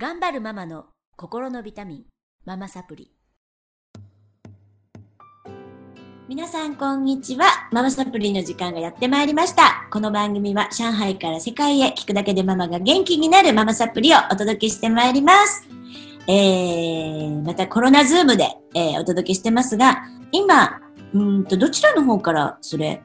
頑張るママの心のビタミン、ママサプリ。皆さん、こんにちは。ママサプリの時間がやってまいりました。この番組は上海から世界へ聞くだけでママが元気になるママサプリをお届けしてまいります。えー、またコロナズームで、えーお届けしてますが、今、うんと、どちらの方からそれ、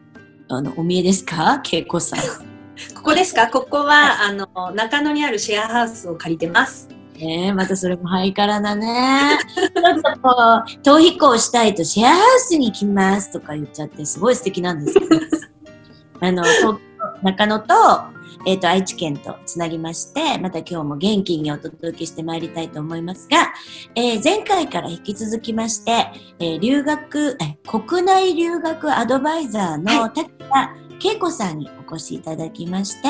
あの、お見えですか？恵子さん。ここですか？ここは、あの、中野にあるシェアハウスを借りてます。ねえ、またそれもハイカラだね。なんかこう、逃避行したいとシェアハウスに行きますとか言っちゃって、すごい素敵なんですけど。あの、中野と、えっ、と、愛知県とつなぎまして、また今日も元気にお届けしてまいりたいと思いますが、えー前回から引き続きまして、えー留学、え、国内留学アドバイザーの滝田恵子さんにお越しいただきまして、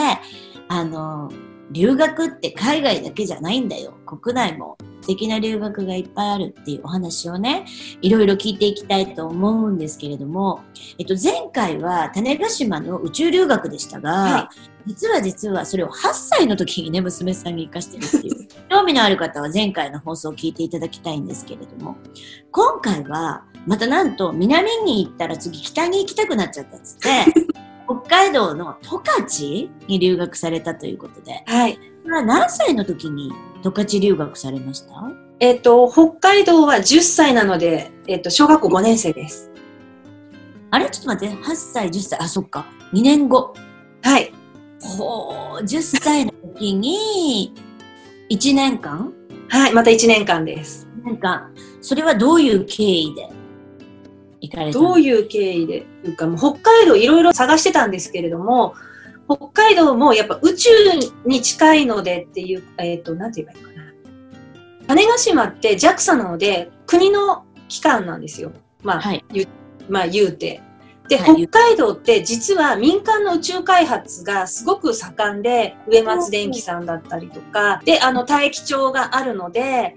あの、留学って海外だけじゃないんだよ。国内も素敵な留学がいっぱいあるっていうお話をね、いろいろ聞いていきたいと思うんですけれども、えっと、前回は種子島の宇宙留学でしたが、は実は実はそれを8歳の時にね、娘さんに生かしてるっていう。興味のある方は前回の放送を聞いていただきたいんですけれども、今回は、またなんと南に行ったら次北に行きたくなっちゃったっつって、北海道の十勝に留学されたということで、はい。何歳の時に十勝留学されました？えっ、と、北海道は10歳なので、えっ、と、小学校5年生です。あれ？ちょっと待って、8歳、10歳、あ、そっか、2年後。はい。ほう、10歳の時に、1年間？はい。また1年間です。1年間。それはどういう経緯で？行かれたうどういう経緯で？というか、もう北海道いろいろ探してたんですけれども、北海道もやっぱ宇宙に近いのでっていう、えっ、と、なんて言えばいいかな。種子島って JAXA なので、国の機関なんですよ。まあ、はい。まあ言うて。で、はい北海道って実は民間の宇宙開発がすごく盛んで、上松電機さんだったりとか、で、あの、大気町があるので、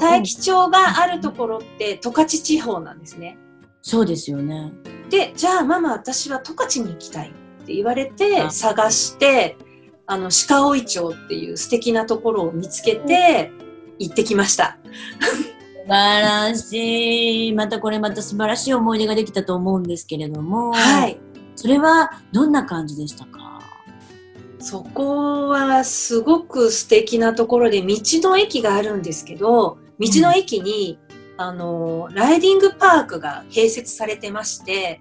大気町があるところって十勝地方なんですね。そうですよね。で、じゃあママ私は十勝に行きたいって言われてあ探して、あの、鹿追町っていう素敵なところを見つけて行ってきました。素晴らしい。またこれまた素晴らしい思い出ができたと思うんですけれども、はい。それはどんな感じでしたか？そこはすごく素敵なところで道の駅があるんですけど、道の駅に、あの、ライディングパークが併設されてまして、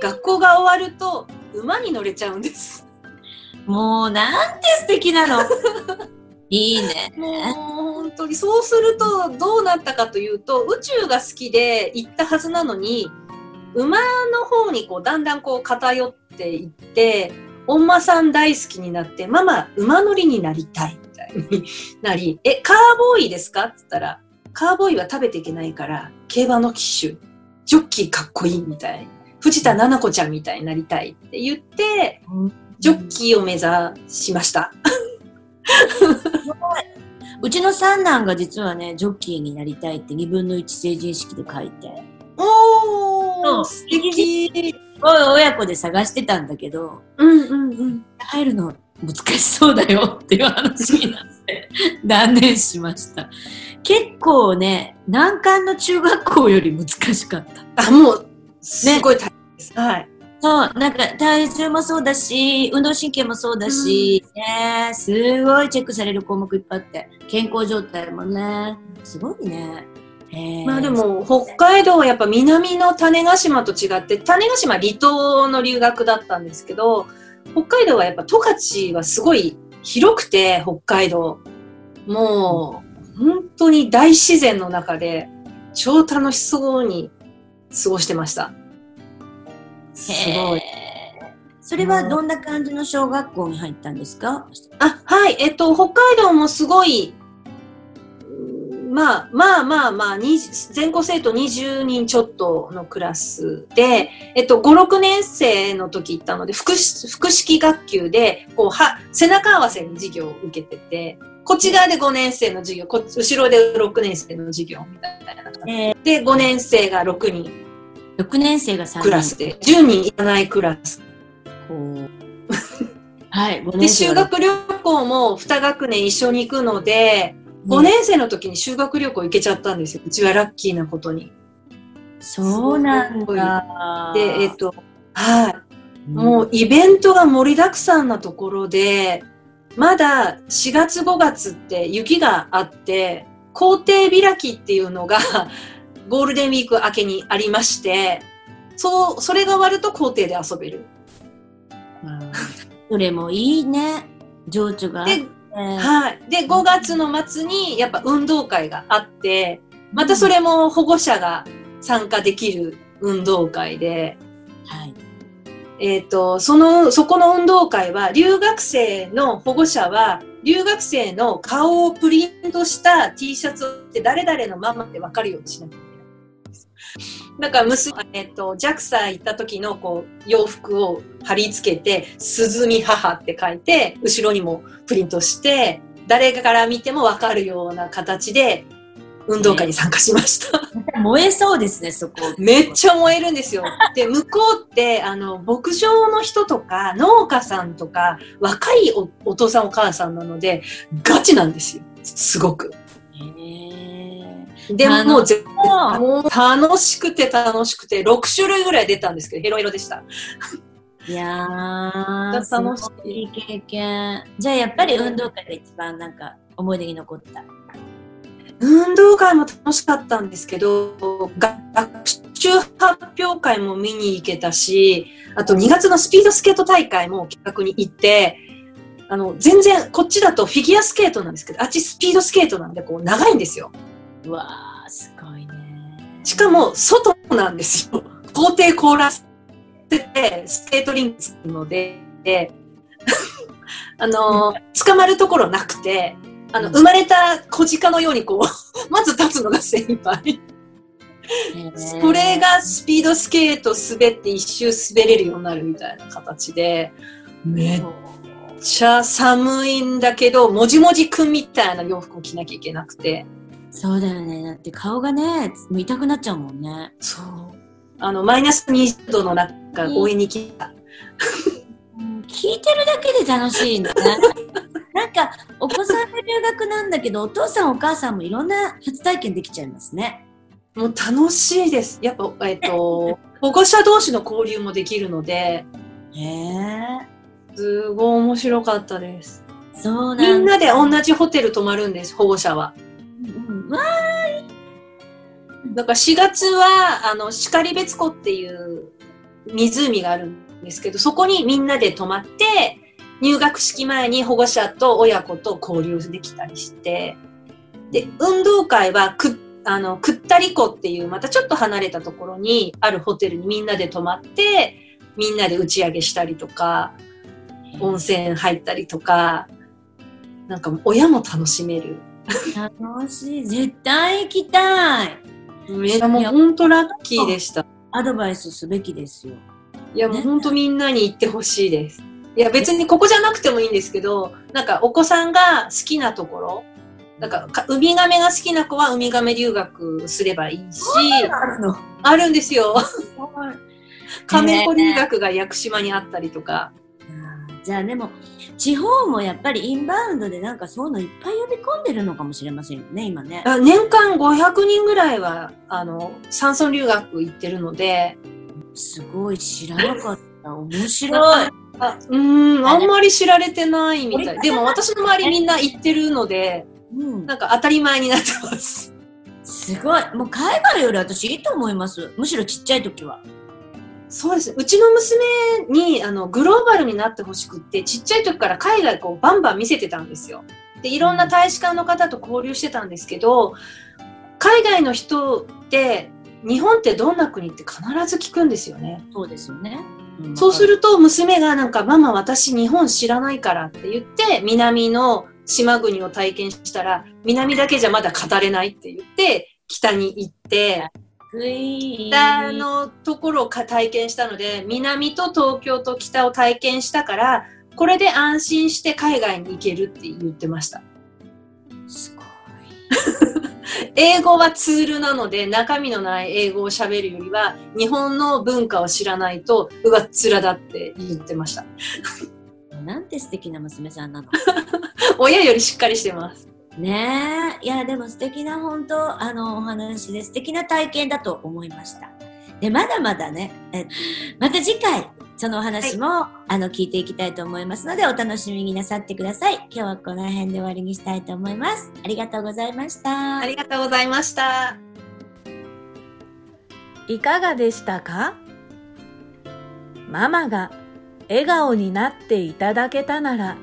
学校が終わると馬に乗れちゃうんです。もうなんて素敵なの いいね。もう本当にそうするとどうなったかというと、宇宙が好きで行ったはずなのに、馬の方にこうだんだんこう偏っていって、おんまさん大好きになって、ママ馬乗りになりたいみたいになり、え、カーボーイですか？って言ったら、カーボーイは食べていけないから、競馬の騎手、ジョッキーかっこいいみたい。藤田七子ちゃんみたいになりたいって言って、ジョッキーを目指しました。うちの三男が実はね、ジョッキーになりたいって2分の1成人式で書いて、おー、素敵。親子で探してたんだけど、うんうんうん。入るの難しそうだよっていう話になって断念しました。結構ね、難関の中学校より難しかった。あ、もう、すごい大変です。はい。そう、なんか体重もそうだし、運動神経もそうだし、ね、すごいチェックされる項目いっぱいあって、健康状態もね、すごいね。まあで、も、北海道はやっぱ南の種子島と違って、種子島離島の留学だったんですけど、北海道はやっぱ十勝はすごい広くて、北海道。もう、本当に大自然の中で、超楽しそうに過ごしてました。すごい。それはどんな感じの小学校に入ったんですか？あ、はい。えっと、北海道もすごい、うんまあまあまあまあ、に全校生徒20人ちょっとのクラスで、えっと、5、6年生の時行ったので、複式学級で、こう、は、背中合わせに授業を受けてて、こっち側で5年生の授業、こっち後ろで6年生の授業みたいな。えー、で、5年生が6人6年生が3人。クラスで、10人いらないクラス。こうはい、5で、修学旅行も2学年一緒に行くので、5年生の時に修学旅行行けちゃったんですよ。うちはラッキーなことに。そうなんだ。で、えっ、と、はい。もうイベントが盛りだくさんなところで、まだ4月5月って雪があって、校庭開きっていうのが ゴールデンウィーク明けにありまして、そう、それが終わると校庭で遊べる。うん それもいいね。情緒があって。で、はい。で、5月の末にやっぱ運動会があって、またそれも保護者が参加できる運動会で、はい。えっ、と、その、そこの運動会は、留学生の保護者は、留学生の顔をプリントした T シャツを着て誰々のママって分かるようにしなきゃいけないんです。だから娘、えっ、と、JAXA 行った時のこう、洋服を貼り付けて、鈴見母って書いて、後ろにもプリントして、誰から見ても分かるような形で、運動会に参加しました。燃えそうですね、そこ。めっちゃ燃えるんですよ。で、向こうって、あの、牧場の人とか、農家さんとか、若いおお父さんお母さんなので、ガチなんですよ。すごく。へでも、もう楽しくて楽しくて、6種類ぐらい出たんですけど、ヘロヘロでした。いやー、楽しいいいい経験。じゃあやっぱり運動会が一番なんか思い出に残った。運動会も楽しかったんですけど、が学習発表会も見に行けたし、あと2月のスピードスケート大会も企画に行って、あの、全然、こっちだとフィギュアスケートなんですけど、あっちスピードスケートなんで、こう、長いんですよ。うわー、すごいね。しかも、外なんですよ。校庭凍らせて、スケートリンクつくので、あの、捕まるところなくて、あの、生まれた小鹿のようにこう、まず立つのが精一杯。それがスピードスケート滑って一周滑れるようになるみたいな形で、めっちゃ寒いんだけど、もじもじくんみたいな洋服を着なきゃいけなくて。そうだよね。だって顔がね、痛くなっちゃうもんね。そう。あの、マイナス20度の中、応援に来た。うん聞いてるだけで楽しいね。なんか、お子さんの留学なんだけど、お父さんお母さんもいろんな初体験できちゃいますね。もう楽しいです。やっぱ、えっと、保護者同士の交流もできるので、へえ。すごい面白かったです。そうなんだ。みんなで同じホテル泊まるんです、保護者は。うんわだから4月は、あの、然別湖っていう湖があるんですけど、そこにみんなで泊まって、入学式前に保護者と親子と交流できたりして、で、運動会はく、あの、くったり湖っていう、またちょっと離れたところにあるホテルにみんなで泊まって、みんなで打ち上げしたりとか、温泉入ったりとか、なんか親も楽しめる。楽しい。絶対行きたい。めっちゃもう本当ラッキーでした。アドバイスすべきですよ。いやもうね本当みんなに行ってほしいです。いや別にここじゃなくてもいいんですけど、なんかお子さんが好きなところ、なんかかウミガメが好きな子はウミガメ留学すればいいし、あるの。あるんですよ。カメコ留学が屋久島にあったりとか。じゃあでも、地方もやっぱりインバウンドでなんかそういうのいっぱい呼び込んでるのかもしれませんよね、今ね。あ年間500人ぐらいは、あの、山村留学行ってるので、すごい知らなかった。面白い。あうーん、あんまり知られてないみたい。でも私の周りみんな行ってるので、うん、なんか当たり前になってます。すごい。もう海外より私いいと思います。むしろちっちゃい時は。そうですね。うちの娘に、あの、グローバルになってほしくって、ちっちゃい時から海外こうバンバン見せてたんですよ。で、いろんな大使館の方と交流してたんですけど、海外の人って、日本ってどんな国って必ず聞くんですよね。そうですよね。んそうすると娘がなんか、ママ私日本知らないからって言って、南の島国を体験したら、南だけじゃまだ語れないって言って、北に行って、北のところをか体験したので、南と東京と北を体験したから、これで安心して海外に行けるって言ってました。すごい。英語はツールなので、中身のない英語を喋るよりは、日本の文化を知らないと、うわっつらだって言ってました。なんて素敵な娘さんなの。親よりしっかりしてます。ねえ。いや、でも素敵な本当、あの、お話で素敵な体験だと思いました。で、まだまだね、えまた次回、そのお話も、あの、聞いていきたいと思いますので、お楽しみになさってください。今日はこの辺で終わりにしたいと思います。ありがとうございました。ありがとうございました。いかがでしたか？ママが笑顔になっていただけたなら